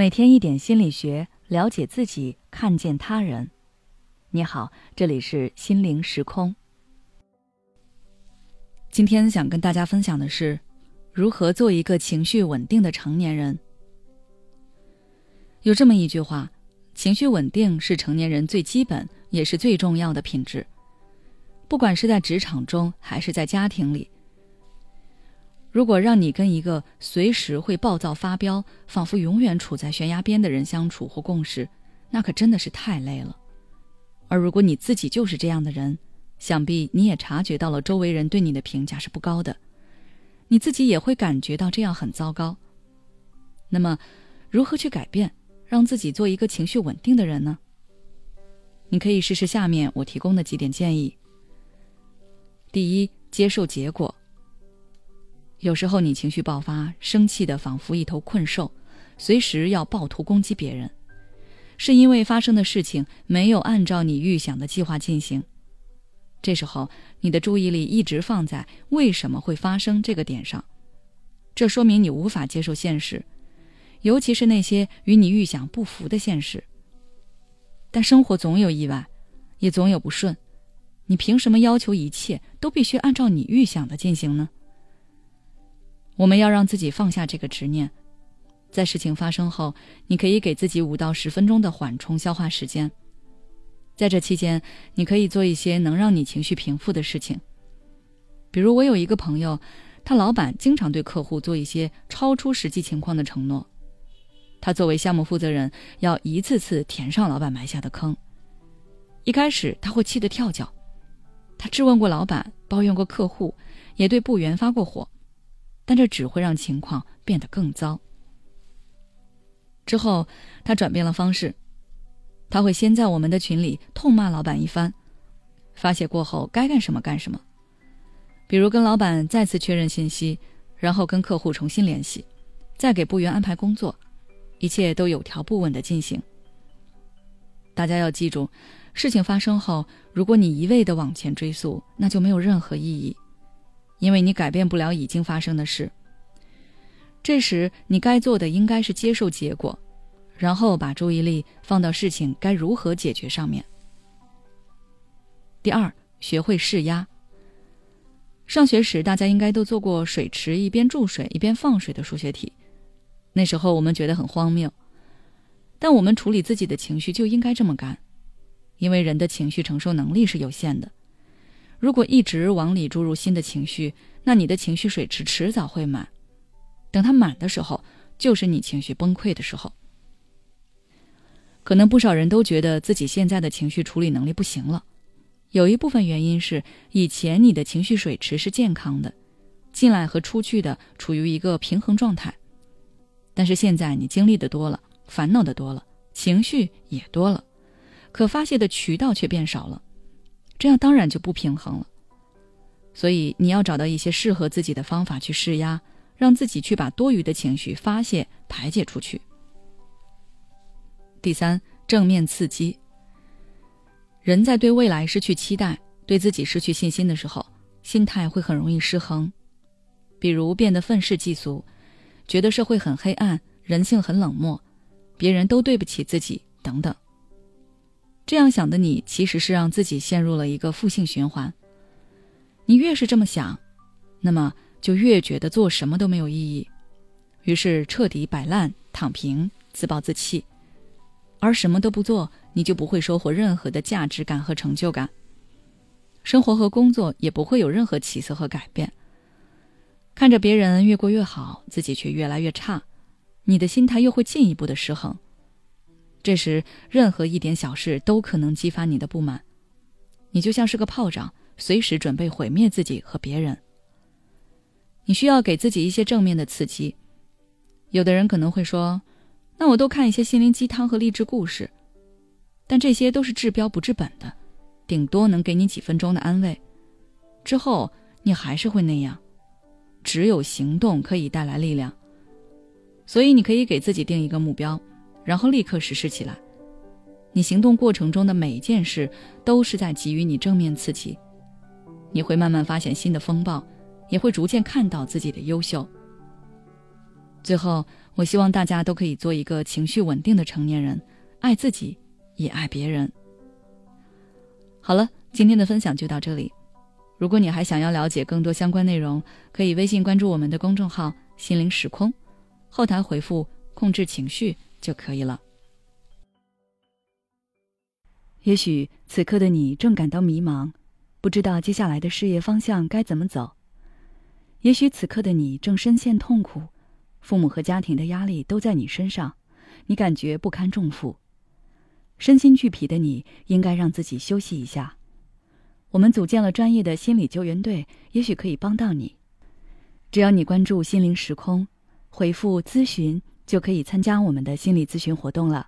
每天一点心理学，了解自己，看见他人。你好，这里是心灵时空。今天想跟大家分享的是，如何做一个情绪稳定的成年人。有这么一句话：情绪稳定是成年人最基本也是最重要的品质。不管是在职场中，还是在家庭里。如果让你跟一个随时会暴躁发飙、仿佛永远处在悬崖边的人相处或共事，那可真的是太累了。而如果你自己就是这样的人，想必你也察觉到了周围人对你的评价是不高的，你自己也会感觉到这样很糟糕。那么，如何去改变，让自己做一个情绪稳定的人呢？你可以试试下面我提供的几点建议。第一，接受结果。有时候你情绪爆发，生气的仿佛一头困兽，随时要暴徒攻击别人，是因为发生的事情没有按照你预想的计划进行。这时候你的注意力一直放在为什么会发生这个点上，这说明你无法接受现实，尤其是那些与你预想不符的现实。但生活总有意外，也总有不顺，你凭什么要求一切都必须按照你预想的进行呢？我们要让自己放下这个执念，在事情发生后，你可以给自己五到十分钟的缓冲消化时间。在这期间，你可以做一些能让你情绪平复的事情。比如，我有一个朋友，他老板经常对客户做一些超出实际情况的承诺，他作为项目负责人，要一次次填上老板埋下的坑。一开始他会气得跳脚，他质问过老板，抱怨过客户，也对部员发过火。但这只会让情况变得更糟。之后，他转变了方式，他会先在我们的群里痛骂老板一番，发泄过后该干什么干什么，比如跟老板再次确认信息，然后跟客户重新联系，再给部员安排工作，一切都有条不紊的进行。大家要记住，事情发生后，如果你一味的往前追溯，那就没有任何意义。因为你改变不了已经发生的事，这时你该做的应该是接受结果，然后把注意力放到事情该如何解决上面。第二，学会释压。上学时，大家应该都做过水池一边注水一边放水的数学题，那时候我们觉得很荒谬，但我们处理自己的情绪就应该这么干，因为人的情绪承受能力是有限的。如果一直往里注入新的情绪，那你的情绪水池迟早会满。等它满的时候，就是你情绪崩溃的时候。可能不少人都觉得自己现在的情绪处理能力不行了，有一部分原因是以前你的情绪水池是健康的，进来和出去的处于一个平衡状态。但是现在你经历的多了，烦恼的多了，情绪也多了，可发泄的渠道却变少了。这样当然就不平衡了，所以你要找到一些适合自己的方法去施压，让自己去把多余的情绪发泄排解出去。第三，正面刺激。人在对未来失去期待、对自己失去信心的时候，心态会很容易失衡，比如变得愤世嫉俗，觉得社会很黑暗，人性很冷漠，别人都对不起自己等等。这样想的你，其实是让自己陷入了一个负性循环。你越是这么想，那么就越觉得做什么都没有意义，于是彻底摆烂、躺平、自暴自弃。而什么都不做，你就不会收获任何的价值感和成就感，生活和工作也不会有任何起色和改变。看着别人越过越好，自己却越来越差，你的心态又会进一步的失衡。这时，任何一点小事都可能激发你的不满，你就像是个炮仗，随时准备毁灭自己和别人。你需要给自己一些正面的刺激。有的人可能会说：“那我都看一些心灵鸡汤和励志故事。”但这些都是治标不治本的，顶多能给你几分钟的安慰，之后你还是会那样。只有行动可以带来力量，所以你可以给自己定一个目标。然后立刻实施起来。你行动过程中的每一件事都是在给予你正面刺激，你会慢慢发现新的风暴，也会逐渐看到自己的优秀。最后，我希望大家都可以做一个情绪稳定的成年人，爱自己，也爱别人。好了，今天的分享就到这里。如果你还想要了解更多相关内容，可以微信关注我们的公众号“心灵时空”，后台回复“控制情绪”就可以了。也许此刻的你正感到迷茫，不知道接下来的事业方向该怎么走；也许此刻的你正深陷痛苦。父母和家庭的压力都在你身上，你感觉不堪重负，身心俱疲的你，应该让自己休息一下。我们组建了专业的心理救援队，也许可以帮到你。只要你关注“心灵时空”，回复“咨询”，就可以参加我们的心理咨询活动了。